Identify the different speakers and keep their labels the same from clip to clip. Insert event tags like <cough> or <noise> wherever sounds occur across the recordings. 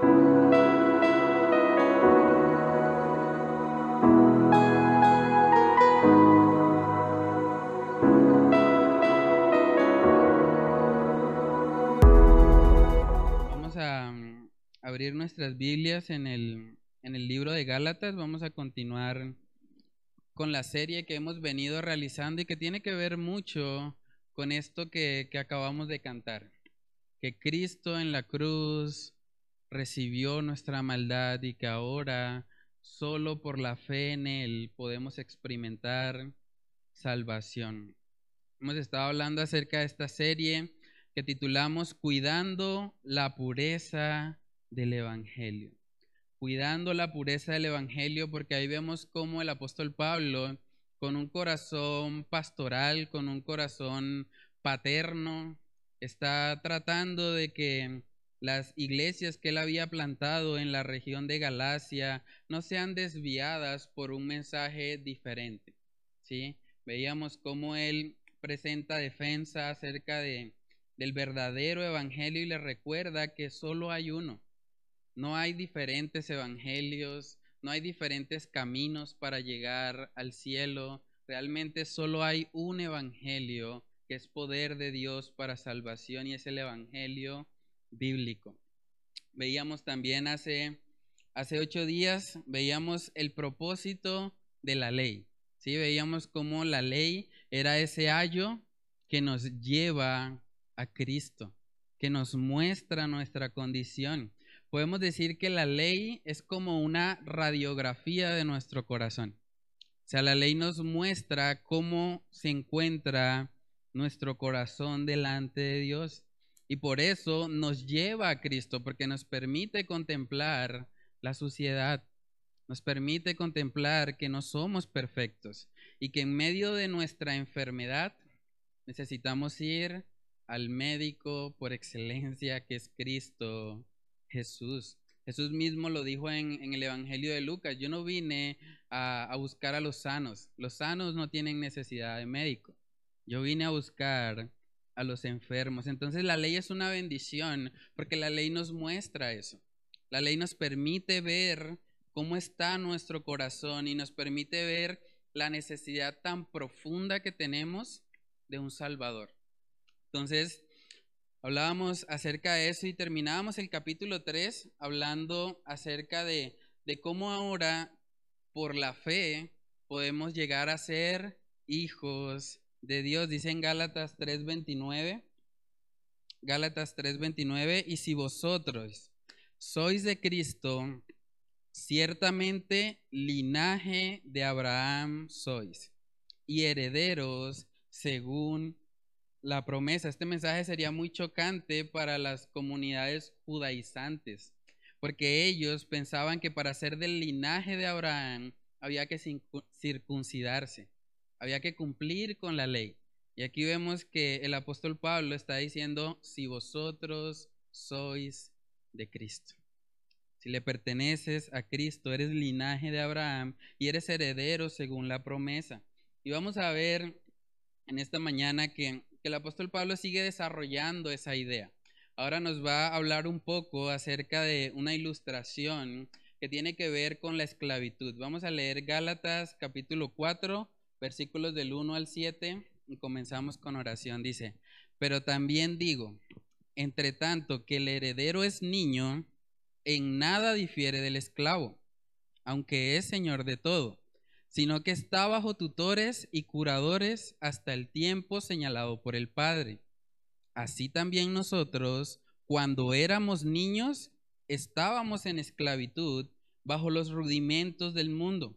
Speaker 1: Vamos a mm, abrir nuestras Biblias en el, en el libro de Gálatas. Vamos a continuar con la serie que hemos venido realizando y que tiene que ver mucho con esto que, que acabamos de cantar. Que Cristo en la cruz recibió nuestra maldad y que ahora solo por la fe en Él podemos experimentar salvación. Hemos estado hablando acerca de esta serie que titulamos Cuidando la pureza del Evangelio. Cuidando la pureza del Evangelio porque ahí vemos cómo el apóstol Pablo, con un corazón pastoral, con un corazón paterno, está tratando de que las iglesias que él había plantado en la región de Galacia no sean desviadas por un mensaje diferente. ¿sí? Veíamos cómo él presenta defensa acerca de, del verdadero evangelio y le recuerda que solo hay uno. No hay diferentes evangelios, no hay diferentes caminos para llegar al cielo. Realmente solo hay un evangelio que es poder de Dios para salvación y es el evangelio bíblico. Veíamos también hace, hace ocho días, veíamos el propósito de la ley. ¿sí? Veíamos cómo la ley era ese ayo que nos lleva a Cristo, que nos muestra nuestra condición. Podemos decir que la ley es como una radiografía de nuestro corazón. O sea, la ley nos muestra cómo se encuentra nuestro corazón delante de Dios. Y por eso nos lleva a Cristo, porque nos permite contemplar la suciedad, nos permite contemplar que no somos perfectos y que en medio de nuestra enfermedad necesitamos ir al médico por excelencia que es Cristo Jesús. Jesús mismo lo dijo en, el Evangelio de Lucas, yo no vine a, buscar a los sanos, los sanos no tienen necesidad de médico, yo vine a buscar a los enfermos. Entonces la ley es una bendición porque la ley nos muestra eso. La ley nos permite ver cómo está nuestro corazón y nos permite ver la necesidad tan profunda que tenemos de un Salvador. Entonces, hablábamos acerca de eso y terminábamos el capítulo 3 hablando acerca de, de cómo ahora, por la fe, podemos llegar a ser hijos de Dios. Dice en Gálatas 3:29, Gálatas 3:29, y si vosotros sois de Cristo, ciertamente linaje de Abraham sois y herederos según la promesa. Este mensaje sería muy chocante para las comunidades judaizantes, porque ellos pensaban que para ser del linaje de Abraham había que circuncidarse. Había que cumplir con la ley. Y aquí vemos que el apóstol Pablo está diciendo, si vosotros sois de Cristo. Si le perteneces a Cristo, eres linaje de Abraham y eres heredero según la promesa. Y vamos a ver en esta mañana que, el apóstol Pablo sigue desarrollando esa idea. Ahora nos va a hablar un poco acerca de una ilustración que tiene que ver con la esclavitud. Vamos a leer Gálatas capítulo 4, versículos del 1 al 7, y comenzamos con oración. Dice, pero también digo, entre tanto que el heredero es niño, en nada difiere del esclavo, aunque es señor de todo, sino que está bajo tutores y curadores hasta el tiempo señalado por el Padre. Así también nosotros, cuando éramos niños, estábamos en esclavitud bajo los rudimentos del mundo.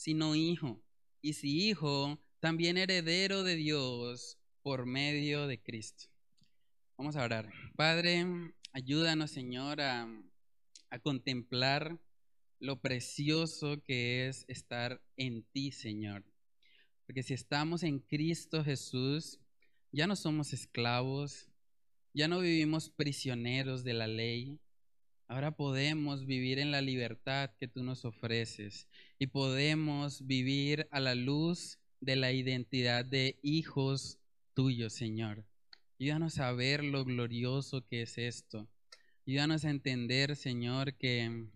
Speaker 1: sino hijo, y si hijo, también heredero de Dios por medio de Cristo. Vamos a orar. Padre, ayúdanos, Señor, a, a contemplar lo precioso que es estar en ti, Señor. Porque si estamos en Cristo Jesús, ya no somos esclavos, ya no vivimos prisioneros de la ley. Ahora podemos vivir en la libertad que tú nos ofreces y podemos vivir a la luz de la identidad de hijos tuyos, Señor. Ayúdanos a ver lo glorioso que es esto. Ayúdanos a entender, Señor, que,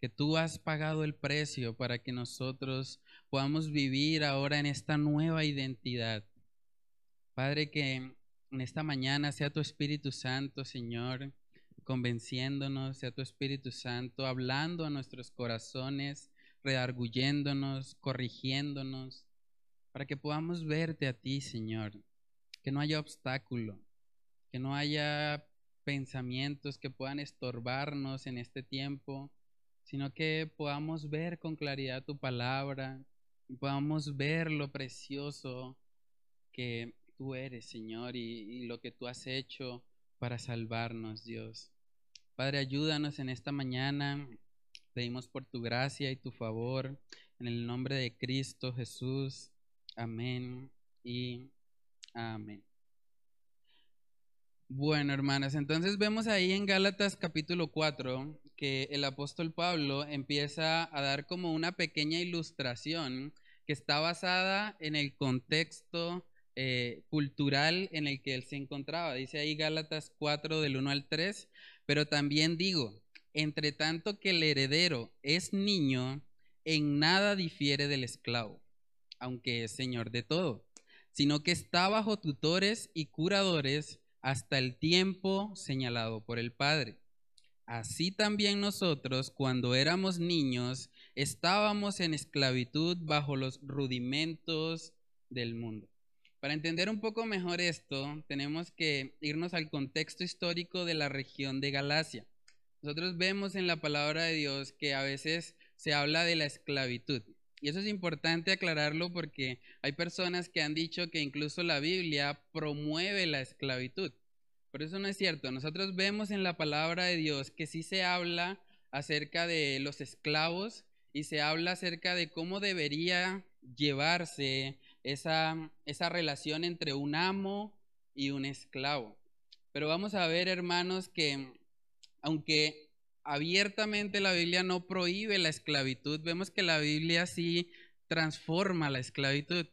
Speaker 1: que tú has pagado el precio para que nosotros podamos vivir ahora en esta nueva identidad. Padre, que en esta mañana sea tu Espíritu Santo, Señor, convenciéndonos, sea tu Espíritu Santo hablando a nuestros corazones, redarguyéndonos, corrigiéndonos, para que podamos verte a ti, Señor, que no haya obstáculo, que no haya pensamientos que puedan estorbarnos en este tiempo, sino que podamos ver con claridad tu palabra y podamos ver lo precioso que tú eres, Señor, y, lo que tú has hecho para salvarnos, Dios. Padre, ayúdanos en esta mañana. Pedimos por tu gracia y tu favor. En el nombre de Cristo Jesús. Amén y amén. Bueno, hermanas, entonces vemos ahí en Gálatas capítulo 4 que el apóstol Pablo empieza a dar como una pequeña ilustración que está basada en el contexto eh, cultural en el que él se encontraba. Dice ahí Gálatas 4 del 1 al 3, pero también digo, entre tanto que el heredero es niño, en nada difiere del esclavo, aunque es señor de todo, sino que está bajo tutores y curadores hasta el tiempo señalado por el Padre. Así también nosotros, cuando éramos niños, estábamos en esclavitud bajo los rudimentos del mundo. Para entender un poco mejor esto, tenemos que irnos al contexto histórico de la región de Galacia. Nosotros vemos en la palabra de Dios que a veces se habla de la esclavitud. Y eso es importante aclararlo porque hay personas que han dicho que incluso la Biblia promueve la esclavitud. Pero eso no es cierto. Nosotros vemos en la palabra de Dios que sí se habla acerca de los esclavos y se habla acerca de cómo debería llevarse esa, esa relación entre un amo y un esclavo. Pero vamos a ver, hermanos, que aunque abiertamente la Biblia no prohíbe la esclavitud, vemos que la Biblia sí transforma la esclavitud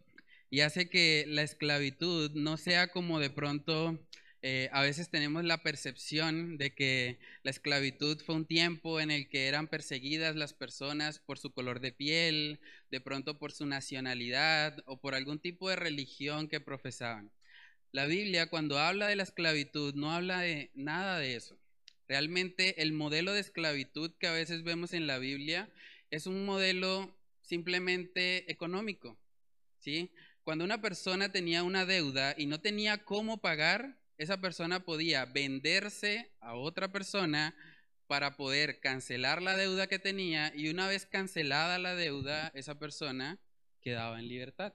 Speaker 1: y hace que la esclavitud no sea como de pronto eh, a veces tenemos la percepción de que la esclavitud fue un tiempo en el que eran perseguidas las personas por su color de piel, de pronto por su nacionalidad o por algún tipo de religión que profesaban. La Biblia cuando habla de la esclavitud no habla de nada de eso. Realmente el modelo de esclavitud que a veces vemos en la Biblia es un modelo simplemente económico. ¿sí? Cuando una persona tenía una deuda y no tenía cómo pagar, esa persona podía venderse a otra persona para poder cancelar la deuda que tenía y una vez cancelada la deuda, esa persona quedaba en libertad.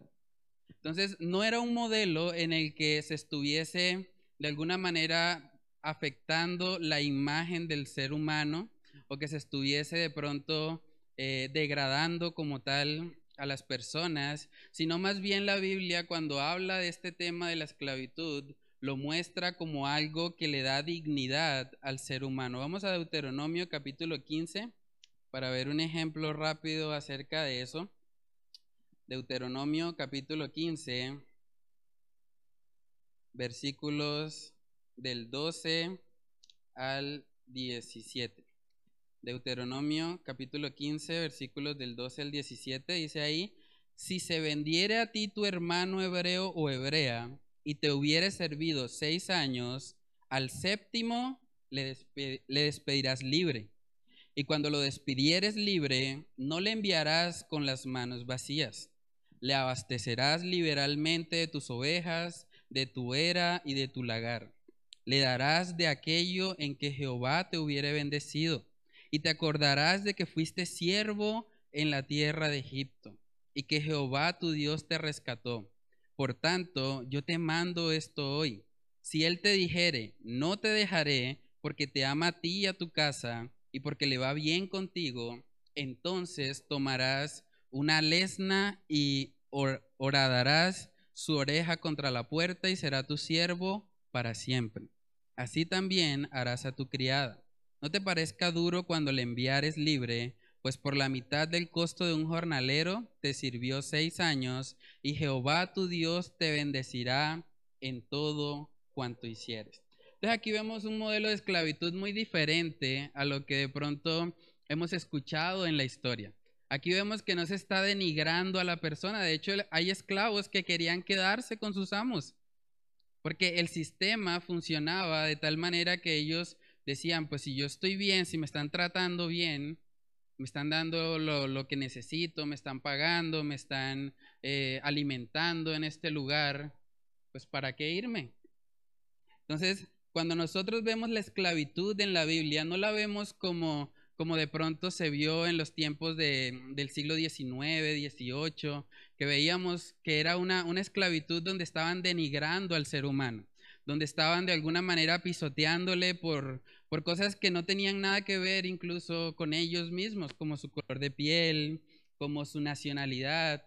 Speaker 1: Entonces, no era un modelo en el que se estuviese de alguna manera afectando la imagen del ser humano o que se estuviese de pronto eh, degradando como tal a las personas, sino más bien la Biblia cuando habla de este tema de la esclavitud, lo muestra como algo que le da dignidad al ser humano. Vamos a Deuteronomio capítulo 15 para ver un ejemplo rápido acerca de eso. Deuteronomio capítulo 15, versículos del 12 al 17. Deuteronomio capítulo 15, versículos del 12 al 17, dice ahí, si se vendiere a ti tu hermano hebreo o hebrea y te hubiere servido seis años, al séptimo le, le despedirás libre. Y cuando lo despidieres libre, no le enviarás con las manos vacías. Le abastecerás liberalmente de tus ovejas, de tu era y de tu lagar le darás de aquello en que Jehová te hubiere bendecido, y te acordarás de que fuiste siervo en la tierra de Egipto, y que Jehová tu Dios te rescató. Por tanto, yo te mando esto hoy. Si él te dijere, no te dejaré, porque te ama a ti y a tu casa, y porque le va bien contigo, entonces tomarás una lesna y horadarás su oreja contra la puerta y será tu siervo para siempre. Así también harás a tu criada. No te parezca duro cuando le enviares libre, pues por la mitad del costo de un jornalero te sirvió seis años, y Jehová tu Dios te bendecirá en todo cuanto hicieres. Entonces aquí vemos un modelo de esclavitud muy diferente a lo que de pronto hemos escuchado en la historia. Aquí vemos que no se está denigrando a la persona. De hecho, hay esclavos que querían quedarse con sus amos. Porque el sistema funcionaba de tal manera que ellos decían, pues si yo estoy bien, si me están tratando bien, me están dando lo, que necesito, me están pagando, me están eh, alimentando en este lugar, pues ¿para qué irme? Entonces, cuando nosotros vemos la esclavitud en la Biblia, no la vemos como como de pronto se vio en los tiempos del siglo XIX, XVIII, que veíamos que era una, una esclavitud donde estaban denigrando al ser humano, donde estaban de alguna manera pisoteándole por, por cosas que no tenían nada que ver incluso con ellos mismos, como su color de piel, como su nacionalidad.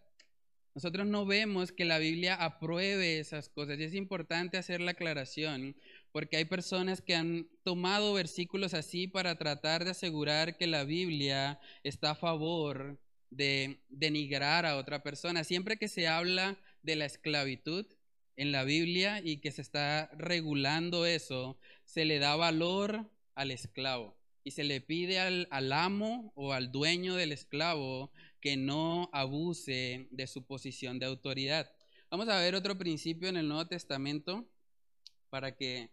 Speaker 1: Nosotros no vemos que la Biblia apruebe esas cosas y es importante hacer la aclaración porque hay personas que han tomado versículos así para tratar de asegurar que la Biblia está a favor de denigrar a otra persona. Siempre que se habla de la esclavitud en la Biblia y que se está regulando eso, se le da valor al esclavo y se le pide al, al amo o al dueño del esclavo que no abuse de su posición de autoridad. Vamos a ver otro principio en el Nuevo Testamento para que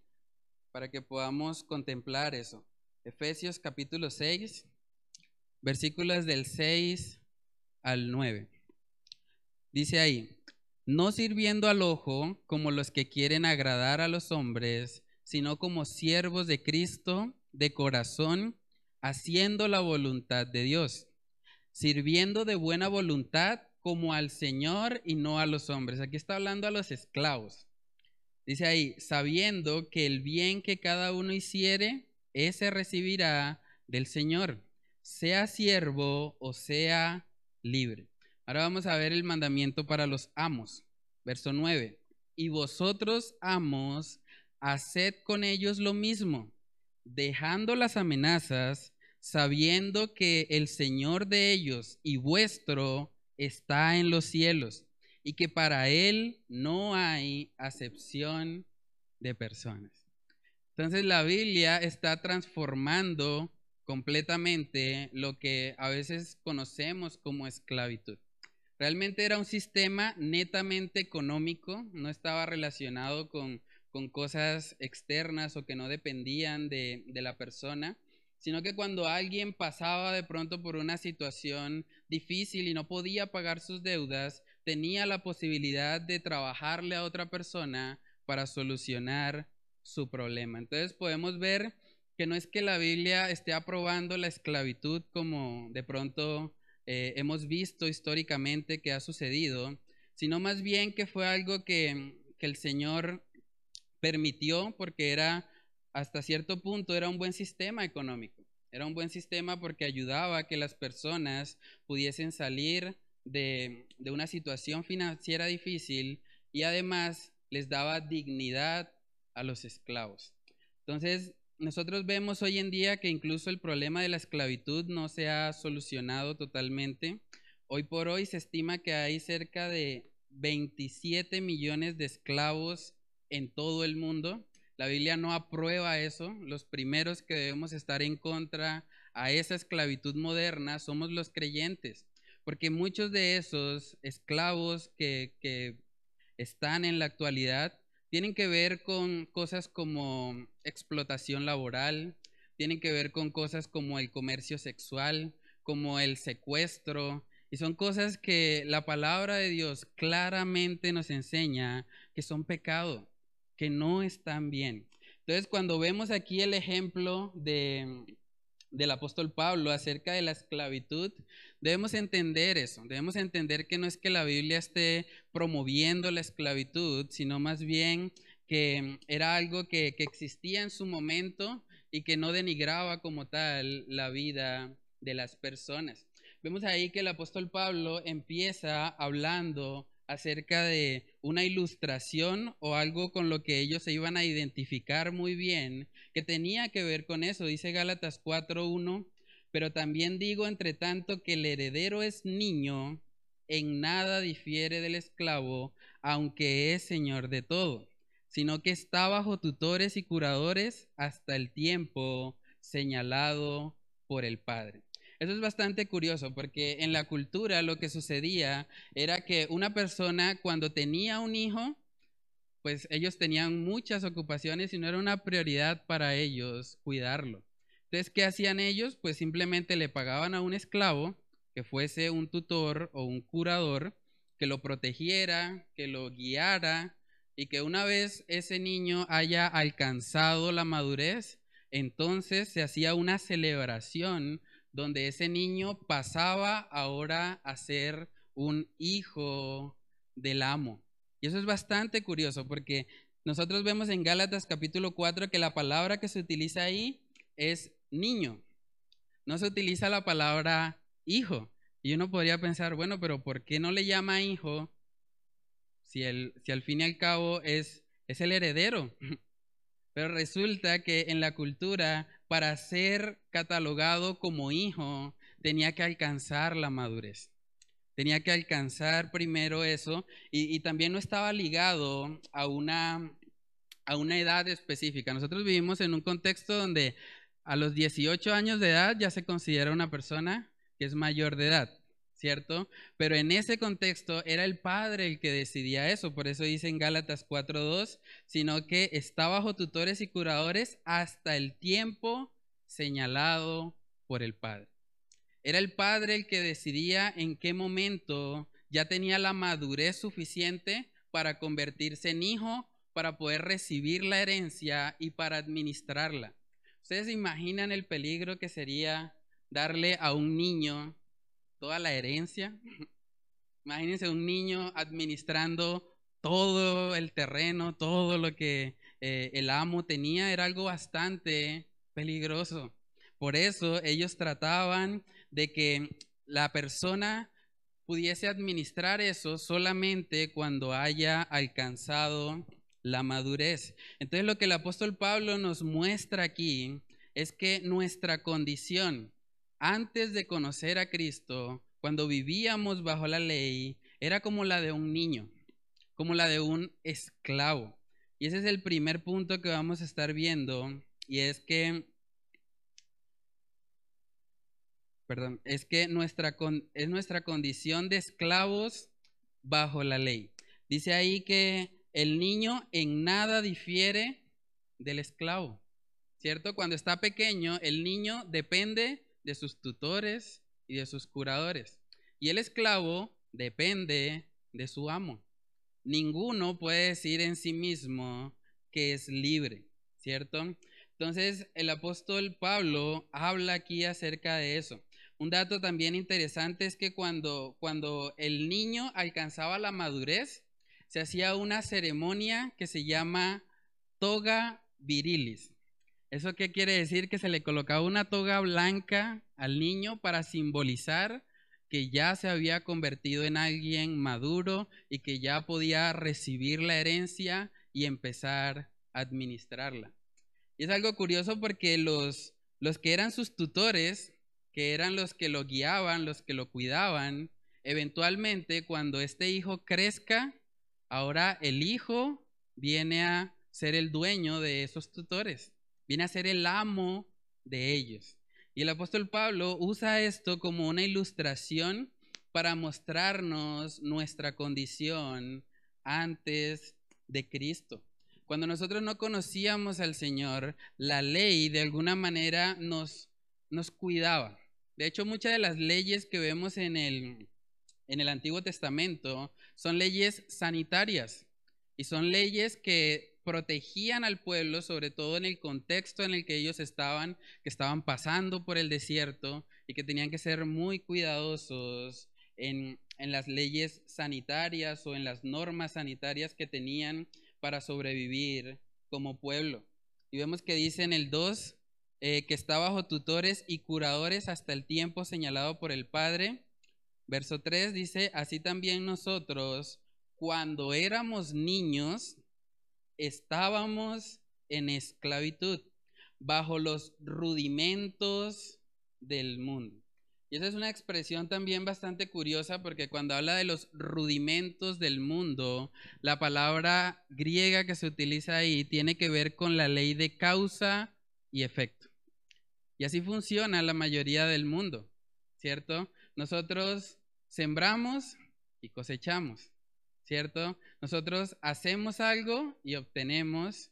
Speaker 1: para que podamos contemplar eso. Efesios capítulo 6, versículos del 6 al 9. Dice ahí, no sirviendo al ojo como los que quieren agradar a los hombres, sino como siervos de Cristo de corazón, haciendo la voluntad de Dios, sirviendo de buena voluntad como al Señor y no a los hombres. Aquí está hablando a los esclavos. Dice ahí, sabiendo que el bien que cada uno hiciere, ese recibirá del Señor, sea siervo o sea libre. Ahora vamos a ver el mandamiento para los amos. Verso 9. Y vosotros, amos, haced con ellos lo mismo, dejando las amenazas, sabiendo que el Señor de ellos y vuestro está en los cielos y que para Él no hay acepción de personas. Entonces la Biblia está transformando completamente lo que a veces conocemos como esclavitud. Realmente era un sistema netamente económico, no estaba relacionado con, cosas externas o que no dependían de, de la persona, sino que cuando alguien pasaba de pronto por una situación difícil y no podía pagar sus deudas, tenía la posibilidad de trabajarle a otra persona para solucionar su problema. Entonces podemos ver que no es que la Biblia esté aprobando la esclavitud como de pronto eh, hemos visto históricamente que ha sucedido, sino más bien que fue algo que, que el Señor permitió porque era hasta cierto punto era un buen sistema económico. Era un buen sistema porque ayudaba a que las personas pudiesen salir de, una situación financiera difícil y además les daba dignidad a los esclavos. Entonces, nosotros vemos hoy en día que incluso el problema de la esclavitud no se ha solucionado totalmente. Hoy por hoy se estima que hay cerca de 27 millones de esclavos en todo el mundo. La Biblia no aprueba eso. Los primeros que debemos estar en contra a esa esclavitud moderna somos los creyentes porque muchos de esos esclavos que, están en la actualidad tienen que ver con cosas como explotación laboral, tienen que ver con cosas como el comercio sexual, como el secuestro, y son cosas que la palabra de Dios claramente nos enseña que son pecado, que no están bien. Entonces, cuando vemos aquí el ejemplo de, del apóstol Pablo acerca de la esclavitud, debemos entender eso, debemos entender que no es que la Biblia esté promoviendo la esclavitud, sino más bien que era algo que, existía en su momento y que no denigraba como tal la vida de las personas. Vemos ahí que el apóstol Pablo empieza hablando acerca de una ilustración o algo con lo que ellos se iban a identificar muy bien, que tenía que ver con eso. Dice Gálatas 4.1, pero también digo, entre tanto, que el heredero es niño, en nada difiere del esclavo, aunque es señor de todo, sino que está bajo tutores y curadores hasta el tiempo señalado por el Padre. Eso es bastante curioso porque en la cultura lo que sucedía era que una persona cuando tenía un hijo, pues ellos tenían muchas ocupaciones y no era una prioridad para ellos cuidarlo. Entonces, ¿qué hacían ellos? Pues simplemente le pagaban a un esclavo que fuese un tutor o un curador que lo protegiera, que lo guiara y que una vez ese niño haya alcanzado la madurez, entonces se hacía una celebración donde ese niño pasaba ahora a ser un hijo del amo. Y eso es bastante curioso porque nosotros vemos en Gálatas capítulo 4 que la palabra que se utiliza ahí es niño. No se utiliza la palabra hijo. Y uno podría pensar, bueno, pero ¿por qué no le llama hijo si, si al fin y al cabo es, es el heredero? Pero resulta que en la cultura para ser catalogado como hijo, tenía que alcanzar la madurez. Tenía que alcanzar primero eso y, también no estaba ligado a una, a una edad específica. Nosotros vivimos en un contexto donde a los 18 años de edad ya se considera una persona que es mayor de edad. ¿Cierto? Pero en ese contexto era el padre el que decidía eso, por eso dice en Gálatas 4.2, sino que está bajo tutores y curadores hasta el tiempo señalado por el padre. Era el padre el que decidía en qué momento ya tenía la madurez suficiente para convertirse en hijo, para poder recibir la herencia y para administrarla. ¿Ustedes imaginan el peligro que sería darle a un niño toda la herencia. Imagínense un niño administrando todo el terreno, todo lo que eh, el amo tenía, era algo bastante peligroso. Por eso ellos trataban de que la persona pudiese administrar eso solamente cuando haya alcanzado la madurez. Entonces lo que el apóstol Pablo nos muestra aquí es que nuestra condición antes de conocer a Cristo, cuando vivíamos bajo la ley, era como la de un niño, como la de un esclavo. Y ese es el primer punto que vamos a estar viendo, y es que, perdón, es que nuestra, es nuestra condición de esclavos bajo la ley. Dice ahí que el niño en nada difiere del esclavo, ¿cierto? Cuando está pequeño, el niño depende de sus tutores y de sus curadores. Y el esclavo depende de su amo. Ninguno puede decir en sí mismo que es libre, ¿cierto? Entonces el apóstol Pablo habla aquí acerca de eso. Un dato también interesante es que cuando, cuando el niño alcanzaba la madurez, se hacía una ceremonia que se llama toga virilis. ¿Eso qué quiere decir? Que se le colocaba una toga blanca al niño para simbolizar que ya se había convertido en alguien maduro y que ya podía recibir la herencia y empezar a administrarla. Y es algo curioso porque los, los que eran sus tutores, que eran los que lo guiaban, los que lo cuidaban, eventualmente cuando este hijo crezca, ahora el hijo viene a ser el dueño de esos tutores viene a ser el amo de ellos. Y el apóstol Pablo usa esto como una ilustración para mostrarnos nuestra condición antes de Cristo. Cuando nosotros no conocíamos al Señor, la ley de alguna manera nos, nos cuidaba. De hecho, muchas de las leyes que vemos en el, en el Antiguo Testamento son leyes sanitarias y son leyes que protegían al pueblo, sobre todo en el contexto en el que ellos estaban, que estaban pasando por el desierto y que tenían que ser muy cuidadosos en, en las leyes sanitarias o en las normas sanitarias que tenían para sobrevivir como pueblo. Y vemos que dice en el 2 eh, que está bajo tutores y curadores hasta el tiempo señalado por el Padre. Verso 3 dice, así también nosotros, cuando éramos niños, estábamos en esclavitud, bajo los rudimentos del mundo. Y esa es una expresión también bastante curiosa porque cuando habla de los rudimentos del mundo, la palabra griega que se utiliza ahí tiene que ver con la ley de causa y efecto. Y así funciona la mayoría del mundo, ¿cierto? Nosotros sembramos y cosechamos, ¿cierto? Nosotros hacemos algo y obtenemos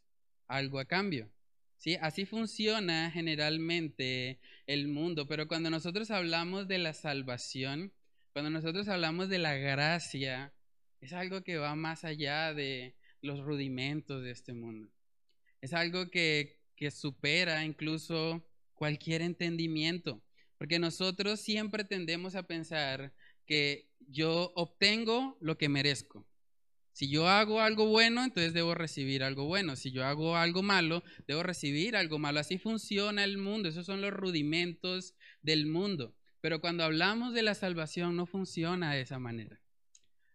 Speaker 1: algo a cambio. ¿sí? Así funciona generalmente el mundo, pero cuando nosotros hablamos de la salvación, cuando nosotros hablamos de la gracia, es algo que va más allá de los rudimentos de este mundo. Es algo que, que supera incluso cualquier entendimiento, porque nosotros siempre tendemos a pensar que yo obtengo lo que merezco. Si yo hago algo bueno, entonces debo recibir algo bueno. Si yo hago algo malo, debo recibir algo malo. Así funciona el mundo. Esos son los rudimentos del mundo. Pero cuando hablamos de la salvación, no funciona de esa manera.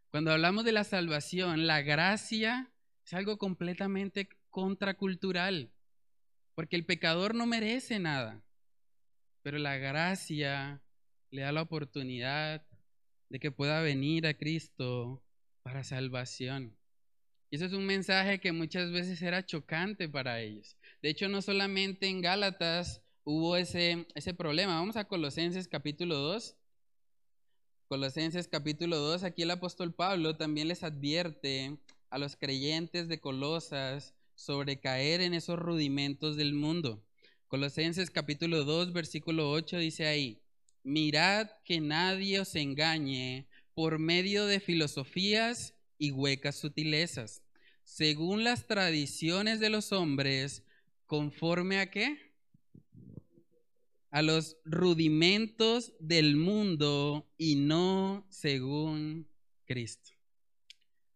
Speaker 1: Cuando hablamos de la salvación, la gracia es algo completamente contracultural. Porque el pecador no merece nada. Pero la gracia le da la oportunidad de que pueda venir a Cristo para salvación. Y eso es un mensaje que muchas veces era chocante para ellos. De hecho, no solamente en Gálatas hubo ese, ese problema. Vamos a Colosenses capítulo 2. Colosenses capítulo 2, aquí el apóstol Pablo también les advierte a los creyentes de Colosas sobre caer en esos rudimentos del mundo. Colosenses capítulo 2, versículo 8 dice ahí, mirad que nadie os engañe por medio de filosofías y huecas sutilezas, según las tradiciones de los hombres, conforme a qué? A los rudimentos del mundo y no según Cristo.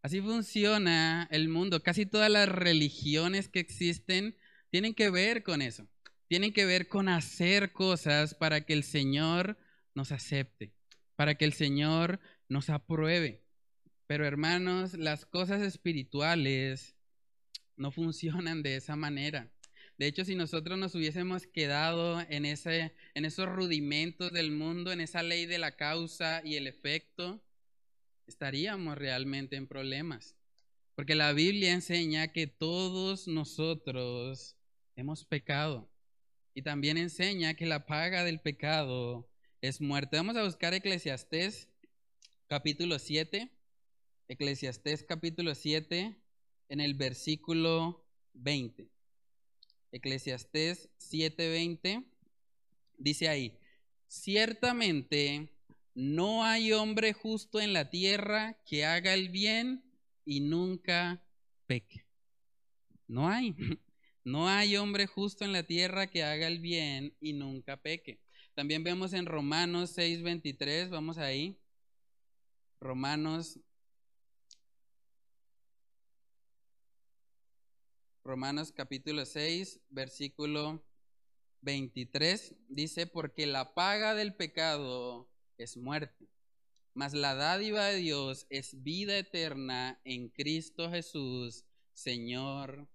Speaker 1: Así funciona el mundo. Casi todas las religiones que existen tienen que ver con eso. Tienen que ver con hacer cosas para que el Señor nos acepte, para que el Señor nos apruebe. Pero hermanos, las cosas espirituales no funcionan de esa manera. De hecho, si nosotros nos hubiésemos quedado en, ese, en esos rudimentos del mundo, en esa ley de la causa y el efecto, estaríamos realmente en problemas. Porque la Biblia enseña que todos nosotros hemos pecado. Y también enseña que la paga del pecado es muerte. Vamos a buscar Eclesiastés capítulo 7, Eclesiastés capítulo 7, en el versículo 20. Eclesiastés 7:20 dice ahí, ciertamente no hay hombre justo en la tierra que haga el bien y nunca peque. No hay. <laughs> No hay hombre justo en la tierra que haga el bien y nunca peque. También vemos en Romanos 6:23, vamos ahí. Romanos Romanos capítulo 6, versículo 23 dice, porque la paga del pecado es muerte, mas la dádiva de Dios es vida eterna en Cristo Jesús, Señor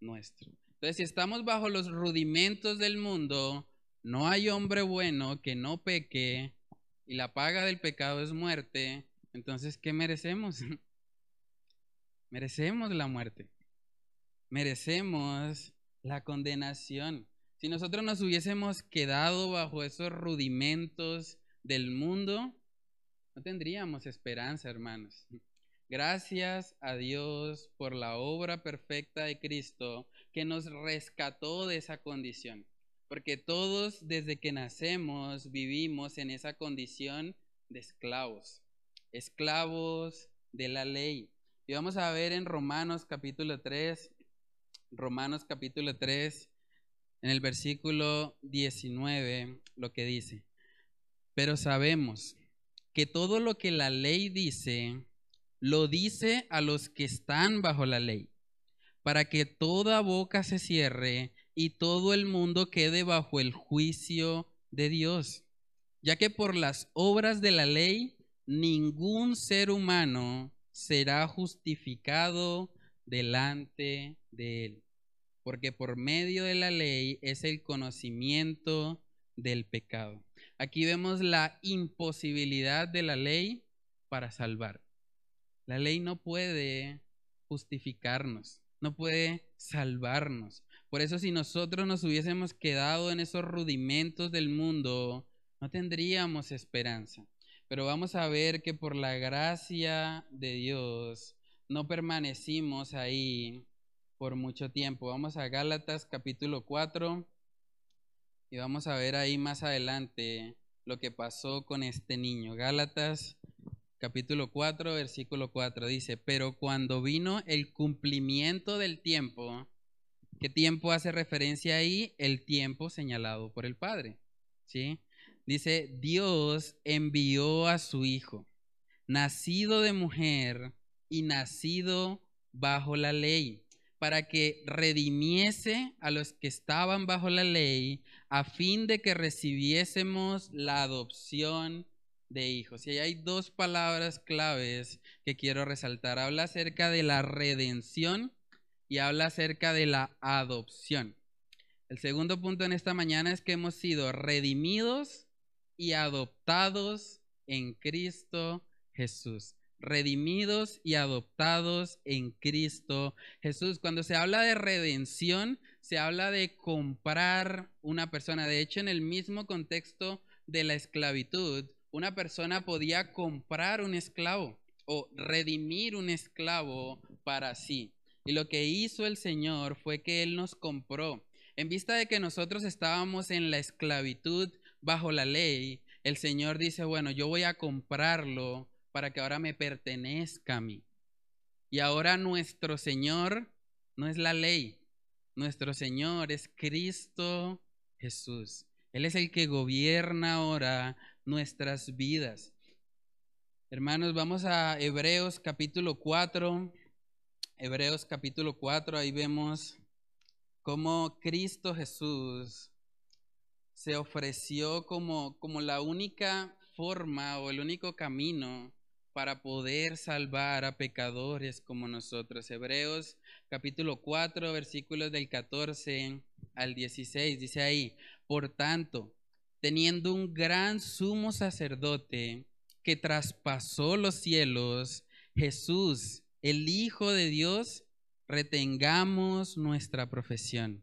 Speaker 1: nuestro. Entonces, si estamos bajo los rudimentos del mundo, no hay hombre bueno que no peque, y la paga del pecado es muerte, entonces, ¿qué merecemos? <laughs> merecemos la muerte. Merecemos la condenación. Si nosotros nos hubiésemos quedado bajo esos rudimentos del mundo, no tendríamos esperanza, hermanos. Gracias a Dios por la obra perfecta de Cristo que nos rescató de esa condición. Porque todos desde que nacemos vivimos en esa condición de esclavos esclavos de la ley. Y vamos a ver en Romanos capítulo 3, Romanos capítulo 3, en el versículo 19, lo que dice. Pero sabemos que todo lo que la ley dice, lo dice a los que están bajo la ley, para que toda boca se cierre y todo el mundo quede bajo el juicio de Dios, ya que por las obras de la ley ningún ser humano será justificado delante de él, porque por medio de la ley es el conocimiento del pecado. Aquí vemos la imposibilidad de la ley para salvar. La ley no puede justificarnos, no puede salvarnos. Por eso si nosotros nos hubiésemos quedado en esos rudimentos del mundo, no tendríamos esperanza. Pero vamos a ver que por la gracia de Dios no permanecimos ahí por mucho tiempo. Vamos a Gálatas capítulo 4 y vamos a ver ahí más adelante lo que pasó con este niño. Gálatas capítulo 4, versículo 4 dice, pero cuando vino el cumplimiento del tiempo, ¿qué tiempo hace referencia ahí? El tiempo señalado por el Padre. ¿Sí? Dice, Dios envió a su Hijo, nacido de mujer y nacido bajo la ley, para que redimiese a los que estaban bajo la ley, a fin de que recibiésemos la adopción de hijos. Y hay dos palabras claves que quiero resaltar. Habla acerca de la redención y habla acerca de la adopción. El segundo punto en esta mañana es que hemos sido redimidos y adoptados en Cristo Jesús. Redimidos y adoptados en Cristo Jesús. Cuando se habla de redención, se habla de comprar una persona. De hecho, en el mismo contexto de la esclavitud, una persona podía comprar un esclavo o redimir un esclavo para sí. Y lo que hizo el Señor fue que Él nos compró. En vista de que nosotros estábamos en la esclavitud bajo la ley, el Señor dice, bueno, yo voy a comprarlo para que ahora me pertenezca a mí. Y ahora nuestro Señor no es la ley, nuestro Señor es Cristo Jesús. Él es el que gobierna ahora nuestras vidas. Hermanos, vamos a Hebreos capítulo 4. Hebreos capítulo 4, ahí vemos cómo Cristo Jesús se ofreció como, como la única forma o el único camino para poder salvar a pecadores como nosotros. Hebreos capítulo 4, versículos del 14 al 16, dice ahí, por tanto, teniendo un gran sumo sacerdote que traspasó los cielos, Jesús, el Hijo de Dios, retengamos nuestra profesión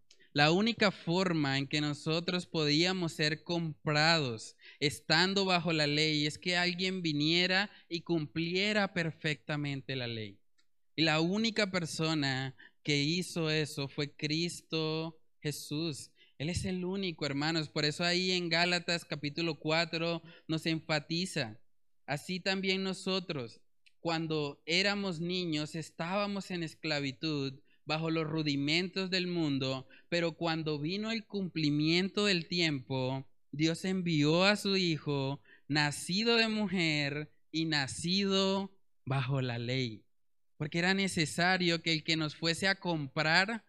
Speaker 1: La única forma en que nosotros podíamos ser comprados estando bajo la ley es que alguien viniera y cumpliera perfectamente la ley. Y la única persona que hizo eso fue Cristo Jesús. Él es el único, hermanos. Por eso ahí en Gálatas capítulo 4 nos enfatiza. Así también nosotros, cuando éramos niños, estábamos en esclavitud bajo los rudimentos del mundo, pero cuando vino el cumplimiento del tiempo, Dios envió a su Hijo, nacido de mujer y nacido bajo la ley, porque era necesario que el que nos fuese a comprar,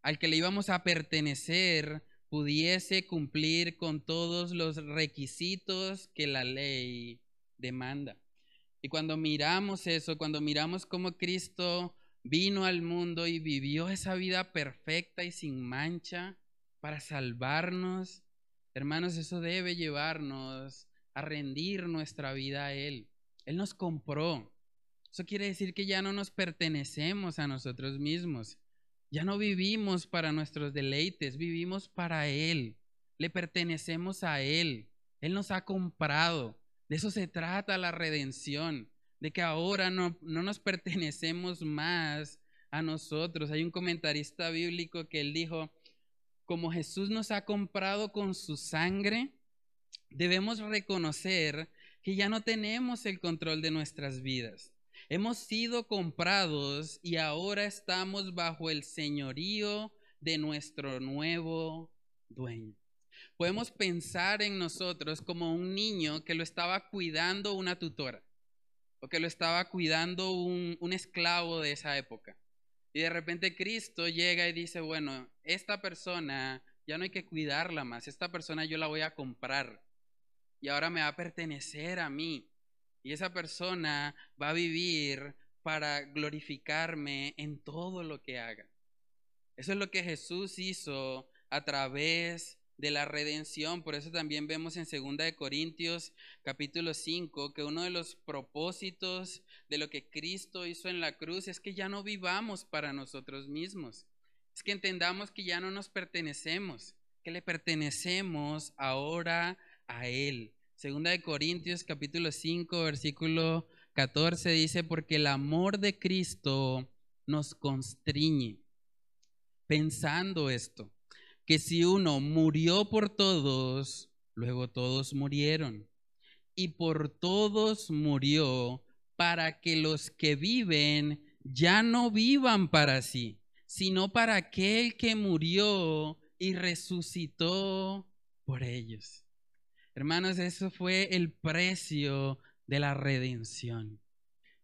Speaker 1: al que le íbamos a pertenecer, pudiese cumplir con todos los requisitos que la ley demanda. Y cuando miramos eso, cuando miramos cómo Cristo vino al mundo y vivió esa vida perfecta y sin mancha para salvarnos. Hermanos, eso debe llevarnos a rendir nuestra vida a Él. Él nos compró. Eso quiere decir que ya no nos pertenecemos a nosotros mismos. Ya no vivimos para nuestros deleites, vivimos para Él. Le pertenecemos a Él. Él nos ha comprado. De eso se trata la redención de que ahora no, no nos pertenecemos más a nosotros. Hay un comentarista bíblico que él dijo, como Jesús nos ha comprado con su sangre, debemos reconocer que ya no tenemos el control de nuestras vidas. Hemos sido comprados y ahora estamos bajo el señorío de nuestro nuevo dueño. Podemos pensar en nosotros como un niño que lo estaba cuidando una tutora o que lo estaba cuidando un, un esclavo de esa época. Y de repente Cristo llega y dice, bueno, esta persona ya no hay que cuidarla más, esta persona yo la voy a comprar y ahora me va a pertenecer a mí. Y esa persona va a vivir para glorificarme en todo lo que haga. Eso es lo que Jesús hizo a través de la redención. Por eso también vemos en 2 de Corintios capítulo 5 que uno de los propósitos de lo que Cristo hizo en la cruz es que ya no vivamos para nosotros mismos. Es que entendamos que ya no nos pertenecemos, que le pertenecemos ahora a él. Segunda de Corintios capítulo 5 versículo 14 dice porque el amor de Cristo nos constriñe. Pensando esto, que si uno murió por todos, luego todos murieron. Y por todos murió para que los que viven ya no vivan para sí, sino para aquel que murió y resucitó por ellos. Hermanos, eso fue el precio de la redención.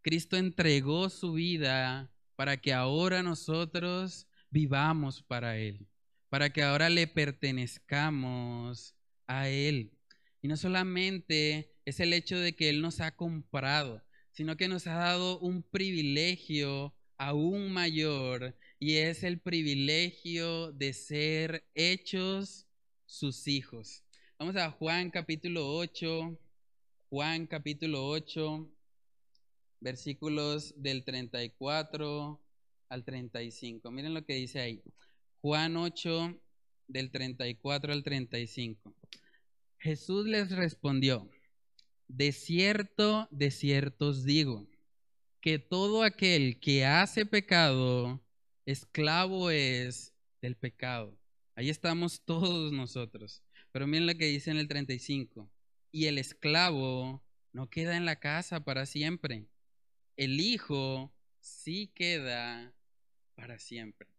Speaker 1: Cristo entregó su vida para que ahora nosotros vivamos para Él para que ahora le pertenezcamos a Él. Y no solamente es el hecho de que Él nos ha comprado, sino que nos ha dado un privilegio aún mayor y es el privilegio de ser hechos sus hijos. Vamos a Juan capítulo 8, Juan capítulo 8, versículos del 34 al 35. Miren lo que dice ahí. Juan 8, del 34 al 35. Jesús les respondió, de cierto, de cierto os digo, que todo aquel que hace pecado, esclavo es del pecado. Ahí estamos todos nosotros. Pero miren lo que dice en el 35. Y el esclavo no queda en la casa para siempre. El hijo sí queda para siempre.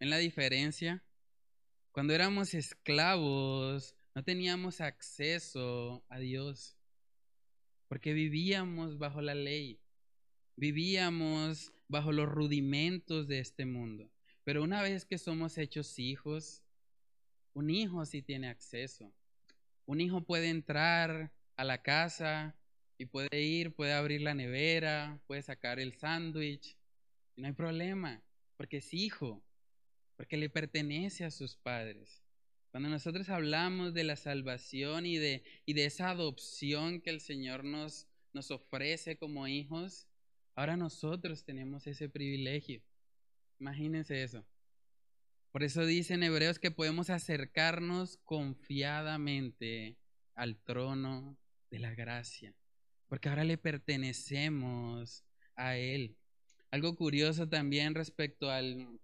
Speaker 1: ¿Ven la diferencia? Cuando éramos esclavos, no teníamos acceso a Dios, porque vivíamos bajo la ley, vivíamos bajo los rudimentos de este mundo. Pero una vez que somos hechos hijos, un hijo sí tiene acceso. Un hijo puede entrar a la casa y puede ir, puede abrir la nevera, puede sacar el sándwich. No hay problema, porque es hijo porque le pertenece a sus padres. Cuando nosotros hablamos de la salvación y de, y de esa adopción que el Señor nos, nos ofrece como hijos, ahora nosotros tenemos ese privilegio. Imagínense eso. Por eso dicen Hebreos que podemos acercarnos confiadamente al trono de la gracia, porque ahora le pertenecemos a Él. Algo curioso también respecto al,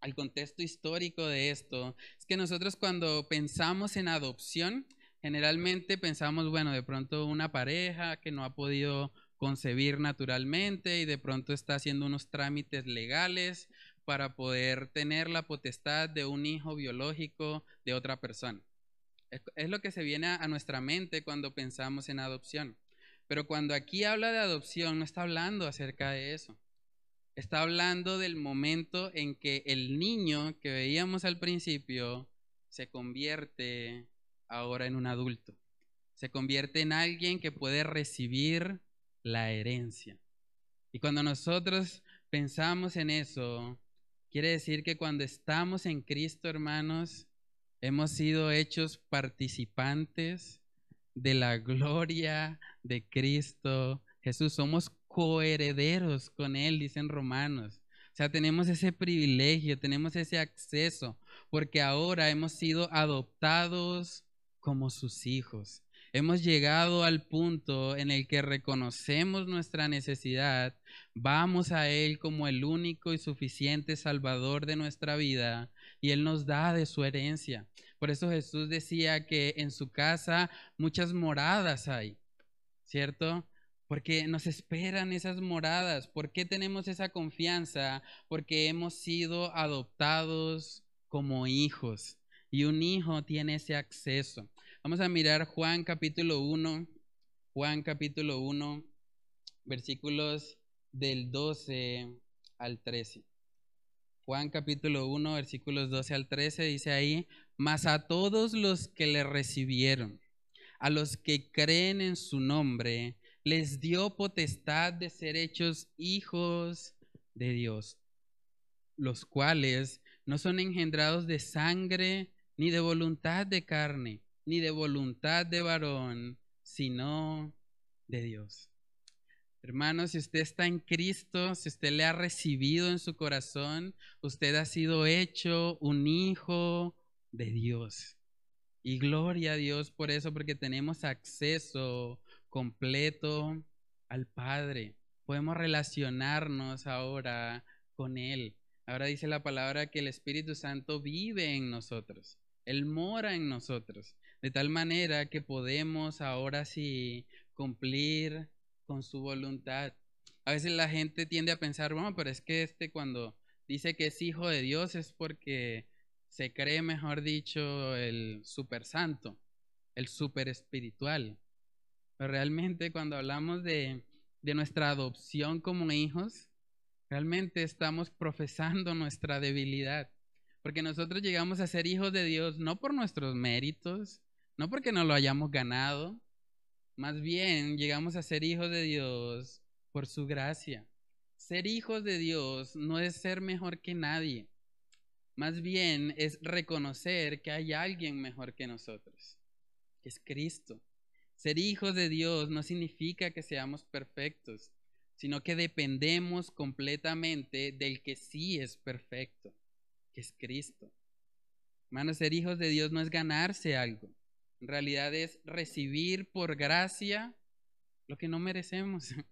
Speaker 1: al contexto histórico de esto, es que nosotros cuando pensamos en adopción, generalmente pensamos, bueno, de pronto una pareja que no ha podido concebir naturalmente y de pronto está haciendo unos trámites legales para poder tener la potestad de un hijo biológico de otra persona. Es, lo que se viene a nuestra mente cuando pensamos en adopción. Pero cuando aquí habla de adopción, no está hablando acerca de eso está hablando del momento en que el niño que veíamos al principio se convierte ahora en un adulto. Se convierte en alguien que puede recibir la herencia. Y cuando nosotros pensamos en eso, quiere decir que cuando estamos en Cristo, hermanos, hemos sido hechos participantes de la gloria de Cristo Jesús. Somos coherederos con Él, dicen Romanos. O sea, tenemos ese privilegio, tenemos ese acceso, porque ahora hemos sido adoptados como sus hijos. hemos llegado al punto en el que reconocemos nuestra necesidad, vamos a Él como el único y suficiente Salvador de nuestra vida y Él nos da de su herencia. Por eso Jesús decía que en su casa muchas moradas hay, ¿cierto? Porque nos esperan esas moradas. ¿Por qué tenemos esa confianza? Porque hemos sido adoptados como hijos y un hijo tiene ese acceso. Vamos a mirar Juan capítulo 1, Juan capítulo 1, versículos del 12 al 13. Juan capítulo 1, versículos 12 al 13 dice ahí, mas a todos los que le recibieron, a los que creen en su nombre, les dio potestad de ser hechos hijos de Dios, los cuales no son engendrados de sangre, ni de voluntad de carne, ni de voluntad de varón, sino de Dios. Hermano, si usted está en Cristo, si usted le ha recibido en su corazón, usted ha sido hecho un hijo de Dios. Y gloria a Dios por eso, porque tenemos acceso completo al Padre. Podemos relacionarnos ahora con Él. Ahora dice la palabra que el Espíritu Santo vive en nosotros. Él mora en nosotros. De tal manera que podemos ahora sí cumplir con su voluntad. A veces la gente tiende a pensar, bueno, pero es que este cuando dice que es hijo de Dios es porque se cree, mejor dicho, el super santo, el super espiritual. Pero realmente cuando hablamos de, de nuestra adopción como hijos, realmente estamos profesando nuestra debilidad. Porque nosotros llegamos a ser hijos de Dios no por nuestros méritos, no porque no lo hayamos ganado, más bien llegamos a ser hijos de Dios por su gracia. Ser hijos de Dios no es ser mejor que nadie, más bien es reconocer que hay alguien mejor que nosotros, que es Cristo. Ser hijos de Dios no significa que seamos perfectos, sino que dependemos completamente del que sí es perfecto, que es Cristo. Hermanos, ser hijos de Dios no es ganarse algo, en realidad es recibir por gracia lo que no merecemos. <laughs>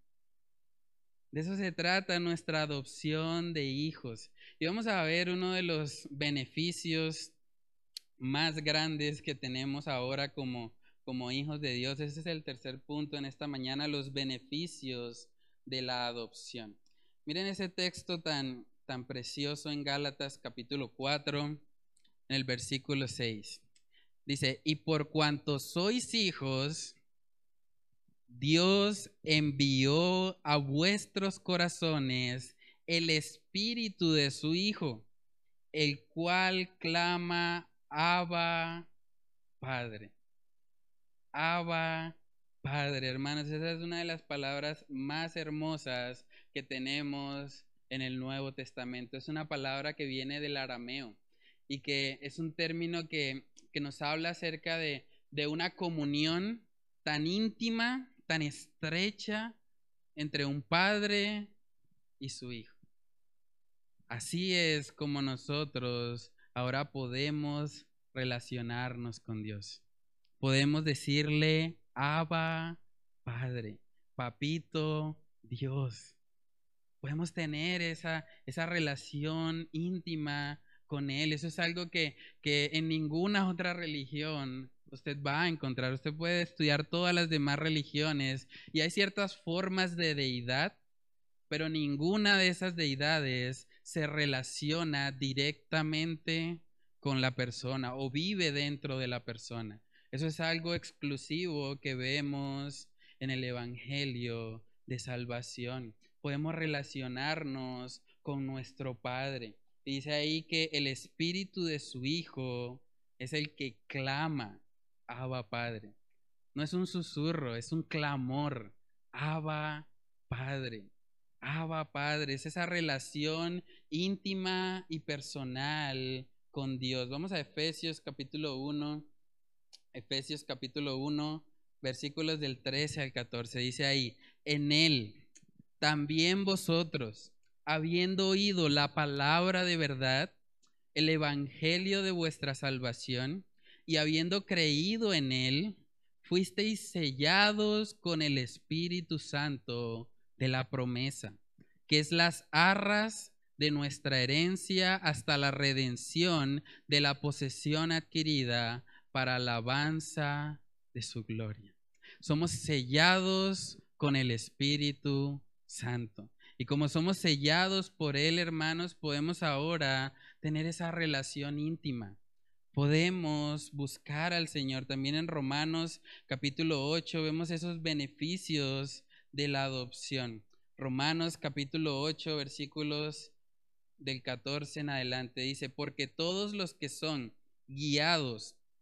Speaker 1: De eso se trata nuestra adopción de hijos. Y vamos a ver uno de los beneficios más grandes que tenemos ahora como como hijos de Dios. Ese es el tercer punto en esta mañana, los beneficios de la adopción. Miren ese texto tan, tan precioso en Gálatas capítulo 4, en el versículo 6. Dice, y por cuanto sois hijos, Dios envió a vuestros corazones el espíritu de su Hijo, el cual clama, Abba, Padre. Abba Padre, hermanos. Esa es una de las palabras más hermosas que tenemos en el Nuevo Testamento. Es una palabra que viene del arameo y que es un término que, nos habla acerca de, de una comunión tan íntima, tan estrecha entre un padre y su hijo. Así es como nosotros ahora podemos relacionarnos con Dios podemos decirle, Abba, Padre, Papito, Dios. Podemos tener esa, esa relación íntima con Él. Eso es algo que, que en ninguna otra religión usted va a encontrar. Usted puede estudiar todas las demás religiones y hay ciertas formas de deidad, pero ninguna de esas deidades se relaciona directamente con la persona o vive dentro de la persona. Eso es algo exclusivo que vemos en el Evangelio de salvación. Podemos relacionarnos con nuestro Padre. Dice ahí que el espíritu de su Hijo es el que clama, Abba Padre. No es un susurro, es un clamor, Abba Padre. Abba Padre, es esa relación íntima y personal con Dios. Vamos a Efesios capítulo 1 Efesios capítulo 1, versículos del 13 al 14. Dice ahí, en él también vosotros, habiendo oído la palabra de verdad, el evangelio de vuestra salvación, y habiendo creído en él, fuisteis sellados con el Espíritu Santo de la promesa, que es las arras de nuestra herencia hasta la redención de la posesión adquirida para alabanza de su gloria. Somos sellados con el Espíritu Santo. Y como somos sellados por Él, hermanos, podemos ahora tener esa relación íntima. Podemos buscar al Señor. También en Romanos capítulo 8 vemos esos beneficios de la adopción. Romanos capítulo 8 versículos del 14 en adelante dice, porque todos los que son guiados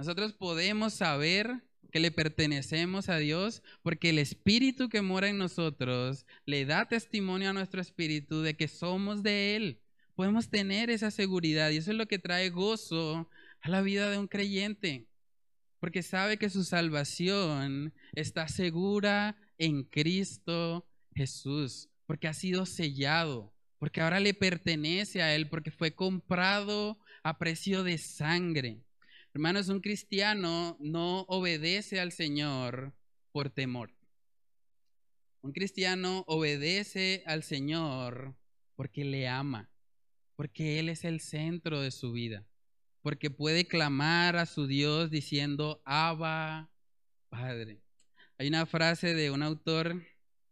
Speaker 1: Nosotros podemos saber que le pertenecemos a Dios porque el Espíritu que mora en nosotros le da testimonio a nuestro Espíritu de que somos de Él. Podemos tener esa seguridad y eso es lo que trae gozo a la vida de un creyente, porque sabe que su salvación está segura en Cristo Jesús, porque ha sido sellado, porque ahora le pertenece a Él, porque fue comprado a precio de sangre. Hermanos, un cristiano no obedece al Señor por temor. Un cristiano obedece al Señor porque le ama, porque Él es el centro de su vida, porque puede clamar a su Dios diciendo, Abba, Padre. Hay una frase de un autor,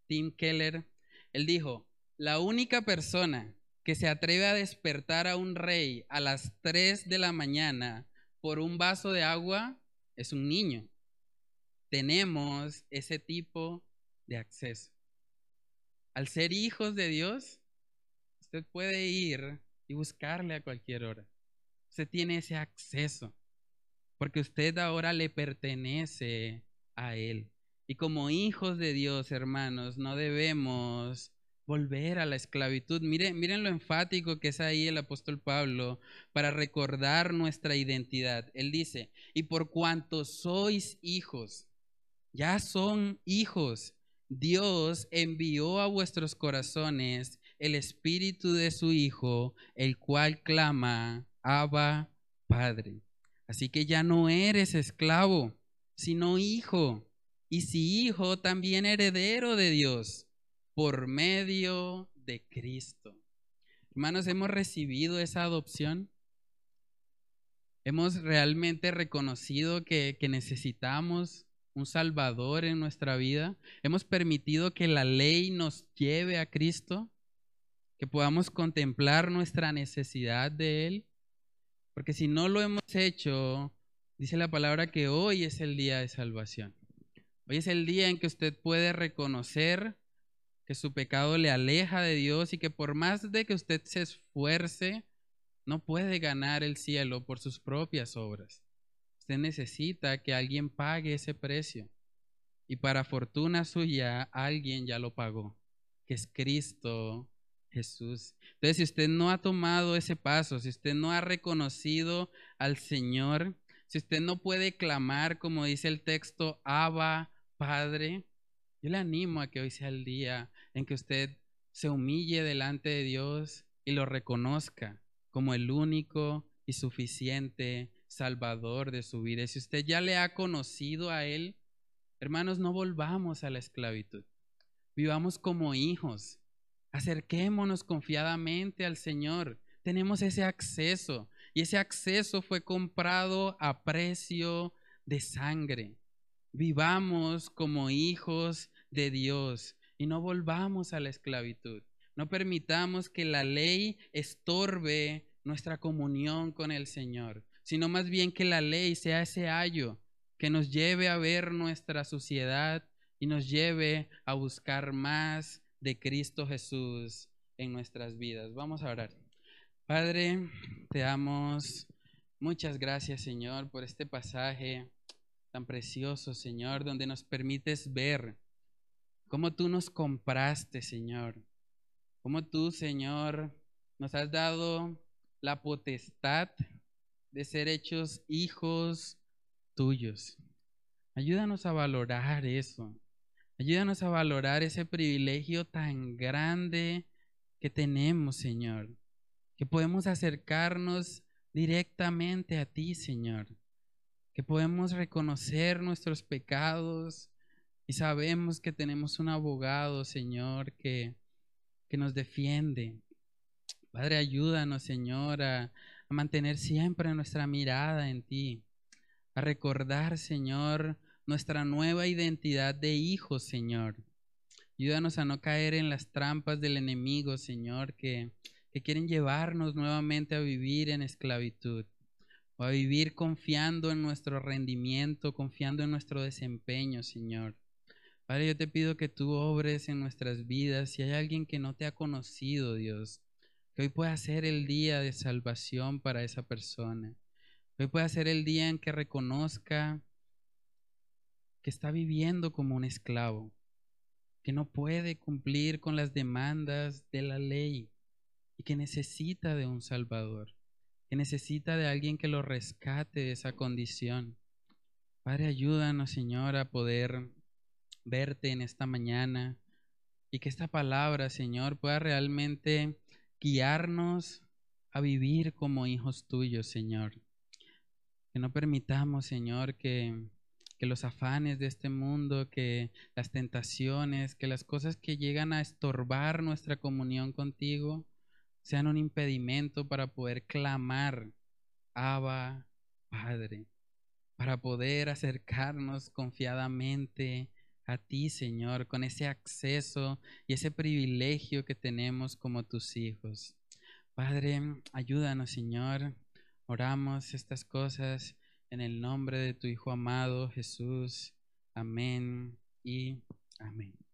Speaker 1: Tim Keller, él dijo, la única persona que se atreve a despertar a un rey a las 3 de la mañana por un vaso de agua es un niño. Tenemos ese tipo de acceso. Al ser hijos de Dios, usted puede ir y buscarle a cualquier hora. Usted tiene ese acceso, porque usted ahora le pertenece a Él. Y como hijos de Dios, hermanos, no debemos volver a la esclavitud. Miren, miren lo enfático que es ahí el apóstol Pablo para recordar nuestra identidad. Él dice, y por cuanto sois hijos, ya son hijos, Dios envió a vuestros corazones el espíritu de su Hijo, el cual clama, Abba, Padre. Así que ya no eres esclavo, sino hijo. Y si hijo, también heredero de Dios por medio de Cristo. Hermanos, ¿hemos recibido esa adopción? ¿Hemos realmente reconocido que, que, necesitamos un Salvador en nuestra vida? ¿Hemos permitido que la ley nos lleve a Cristo? ¿Que podamos contemplar nuestra necesidad de Él? Porque si no lo hemos hecho, dice la palabra que hoy es el día de salvación. Hoy es el día en que usted puede reconocer que su pecado le aleja de Dios y que por más de que usted se esfuerce, no puede ganar el cielo por sus propias obras. Usted necesita que alguien pague ese precio. Y para fortuna suya, alguien ya lo pagó, que es Cristo Jesús. Entonces, si usted no ha tomado ese paso, si usted no ha reconocido al Señor, si usted no puede clamar, como dice el texto, Abba, Padre, yo le animo a que hoy sea el día en que usted se humille delante de Dios y lo reconozca como el único y suficiente Salvador de su vida. Si usted ya le ha conocido a Él, hermanos, no volvamos a la esclavitud. Vivamos como hijos. Acerquémonos confiadamente al Señor. Tenemos ese acceso y ese acceso fue comprado a precio de sangre. Vivamos como hijos de Dios y no volvamos a la esclavitud. No permitamos que la ley estorbe nuestra comunión con el Señor, sino más bien que la ley sea ese ayo que nos lleve a ver nuestra suciedad y nos lleve a buscar más de Cristo Jesús en nuestras vidas. Vamos a orar. Padre, te damos muchas gracias, Señor, por este pasaje tan precioso, Señor, donde nos permites ver cómo tú nos compraste, Señor. Cómo tú, Señor, nos has dado la potestad de ser hechos hijos tuyos. Ayúdanos a valorar eso. Ayúdanos a valorar ese privilegio tan grande que tenemos, Señor. Que podemos acercarnos directamente a ti, Señor. Que podemos reconocer nuestros pecados y sabemos que tenemos un abogado, Señor, que, que nos defiende. Padre, ayúdanos, Señor, a, mantener siempre nuestra mirada en ti, a recordar, Señor, nuestra nueva identidad de hijos, Señor. Ayúdanos a no caer en las trampas del enemigo, Señor, que, que quieren llevarnos nuevamente a vivir en esclavitud o a vivir confiando en nuestro rendimiento, confiando en nuestro desempeño, Señor. Padre, yo te pido que tú obres en nuestras vidas. Si hay alguien que no te ha conocido, Dios, que hoy pueda ser el día de salvación para esa persona. Que hoy pueda ser el día en que reconozca que está viviendo como un esclavo, que no puede cumplir con las demandas de la ley y que necesita de un Salvador, que necesita de alguien que lo rescate de esa condición. Padre, ayúdanos, Señor, a poder verte en esta mañana y que esta palabra, Señor, pueda realmente guiarnos a vivir como hijos tuyos, Señor. Que no permitamos, Señor, que, que los afanes de este mundo, que las tentaciones, que las cosas que llegan a estorbar nuestra comunión contigo, sean un impedimento para poder clamar, Abba, Padre, para poder acercarnos confiadamente a ti, Señor, con ese acceso y ese privilegio que tenemos como tus hijos. Padre, ayúdanos, Señor. Oramos estas cosas en el nombre de tu Hijo amado Jesús. Amén y amén.